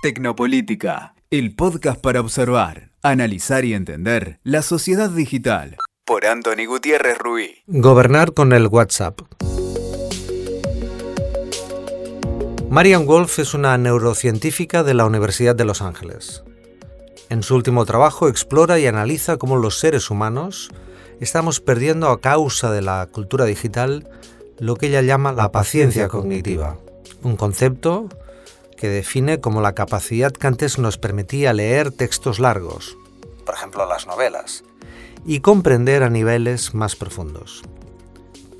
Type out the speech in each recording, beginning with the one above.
Tecnopolítica, el podcast para observar, analizar y entender la sociedad digital. Por Anthony Gutiérrez Ruiz. Gobernar con el WhatsApp. Marian Wolf es una neurocientífica de la Universidad de Los Ángeles. En su último trabajo explora y analiza cómo los seres humanos estamos perdiendo a causa de la cultura digital lo que ella llama la paciencia cognitiva, un concepto que define como la capacidad que antes nos permitía leer textos largos, por ejemplo las novelas, y comprender a niveles más profundos.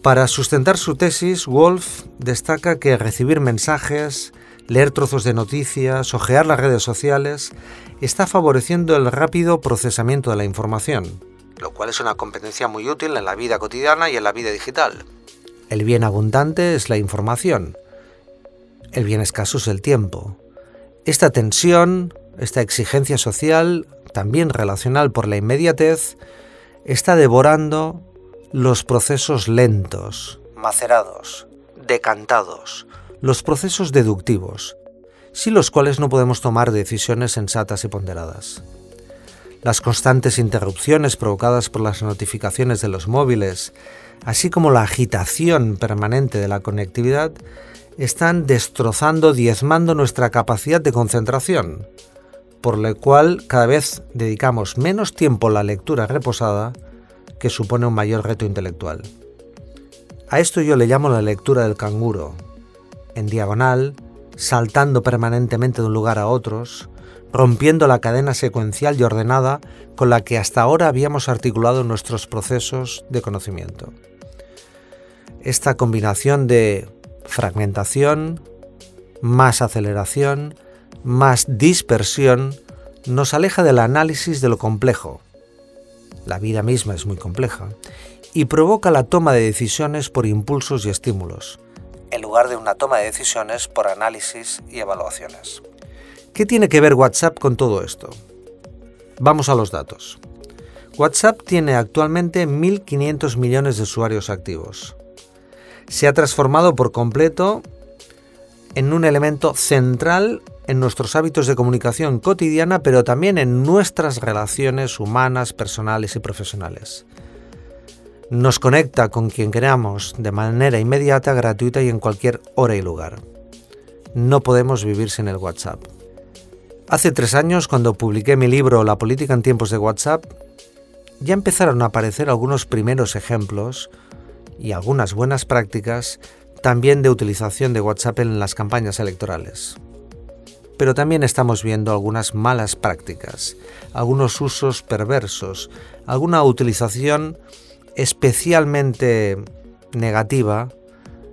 Para sustentar su tesis, Wolf destaca que recibir mensajes, leer trozos de noticias, ojear las redes sociales, está favoreciendo el rápido procesamiento de la información, lo cual es una competencia muy útil en la vida cotidiana y en la vida digital. El bien abundante es la información, el bien escaso es el tiempo. Esta tensión, esta exigencia social, también relacional por la inmediatez, está devorando los procesos lentos, macerados, decantados, los procesos deductivos, sin los cuales no podemos tomar decisiones sensatas y ponderadas. Las constantes interrupciones provocadas por las notificaciones de los móviles, así como la agitación permanente de la conectividad, están destrozando, diezmando nuestra capacidad de concentración, por lo cual cada vez dedicamos menos tiempo a la lectura reposada, que supone un mayor reto intelectual. A esto yo le llamo la lectura del canguro, en diagonal, saltando permanentemente de un lugar a otros, rompiendo la cadena secuencial y ordenada con la que hasta ahora habíamos articulado nuestros procesos de conocimiento. Esta combinación de fragmentación, más aceleración, más dispersión, nos aleja del análisis de lo complejo. La vida misma es muy compleja y provoca la toma de decisiones por impulsos y estímulos, en lugar de una toma de decisiones por análisis y evaluaciones. ¿Qué tiene que ver WhatsApp con todo esto? Vamos a los datos. WhatsApp tiene actualmente 1.500 millones de usuarios activos se ha transformado por completo en un elemento central en nuestros hábitos de comunicación cotidiana, pero también en nuestras relaciones humanas, personales y profesionales. Nos conecta con quien queramos de manera inmediata, gratuita y en cualquier hora y lugar. No podemos vivir sin el WhatsApp. Hace tres años, cuando publiqué mi libro La política en tiempos de WhatsApp, ya empezaron a aparecer algunos primeros ejemplos y algunas buenas prácticas también de utilización de WhatsApp en las campañas electorales. Pero también estamos viendo algunas malas prácticas, algunos usos perversos, alguna utilización especialmente negativa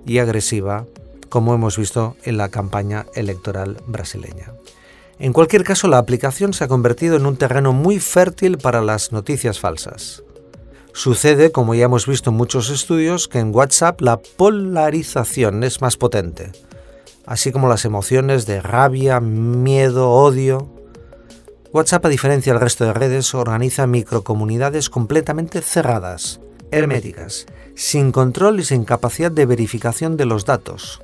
y agresiva, como hemos visto en la campaña electoral brasileña. En cualquier caso, la aplicación se ha convertido en un terreno muy fértil para las noticias falsas. Sucede, como ya hemos visto en muchos estudios, que en WhatsApp la polarización es más potente, así como las emociones de rabia, miedo, odio. WhatsApp, a diferencia del resto de redes, organiza microcomunidades completamente cerradas, herméticas, sin control y sin capacidad de verificación de los datos.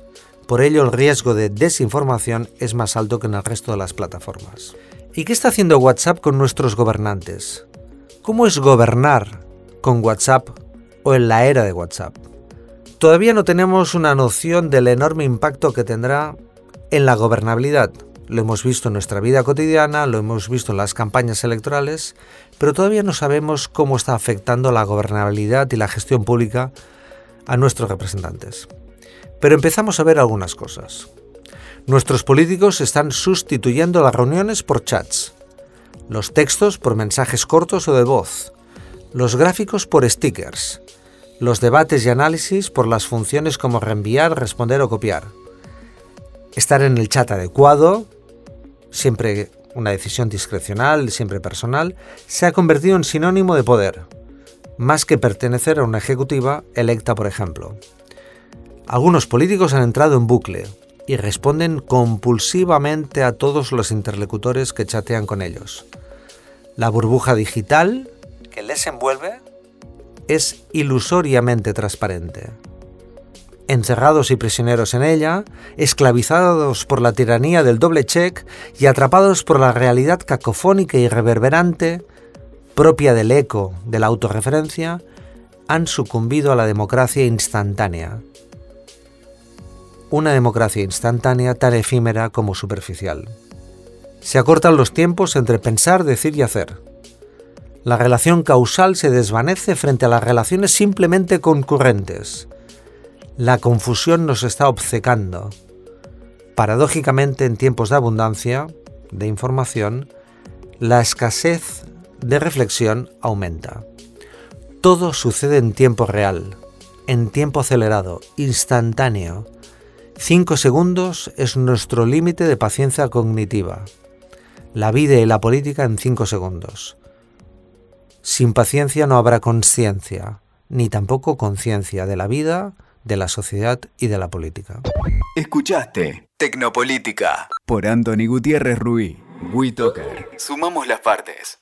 Por ello, el riesgo de desinformación es más alto que en el resto de las plataformas. ¿Y qué está haciendo WhatsApp con nuestros gobernantes? ¿Cómo es gobernar con WhatsApp o en la era de WhatsApp. Todavía no tenemos una noción del enorme impacto que tendrá en la gobernabilidad. Lo hemos visto en nuestra vida cotidiana, lo hemos visto en las campañas electorales, pero todavía no sabemos cómo está afectando la gobernabilidad y la gestión pública a nuestros representantes. Pero empezamos a ver algunas cosas. Nuestros políticos están sustituyendo las reuniones por chats, los textos por mensajes cortos o de voz, los gráficos por stickers, los debates y análisis por las funciones como reenviar, responder o copiar. Estar en el chat adecuado, siempre una decisión discrecional, siempre personal, se ha convertido en sinónimo de poder, más que pertenecer a una ejecutiva electa, por ejemplo. Algunos políticos han entrado en bucle y responden compulsivamente a todos los interlocutores que chatean con ellos. La burbuja digital que les envuelve es ilusoriamente transparente. encerrados y prisioneros en ella, esclavizados por la tiranía del doble check y atrapados por la realidad cacofónica y reverberante, propia del eco de la autorreferencia, han sucumbido a la democracia instantánea. Una democracia instantánea tan efímera como superficial. Se acortan los tiempos entre pensar, decir y hacer. La relación causal se desvanece frente a las relaciones simplemente concurrentes. La confusión nos está obcecando. Paradójicamente, en tiempos de abundancia, de información, la escasez de reflexión aumenta. Todo sucede en tiempo real, en tiempo acelerado, instantáneo. Cinco segundos es nuestro límite de paciencia cognitiva. La vida y la política en cinco segundos. Sin paciencia no habrá conciencia, ni tampoco conciencia de la vida, de la sociedad y de la política. Escuchaste Tecnopolítica por Anthony Gutiérrez Ruiz. WeToker. Sumamos las partes.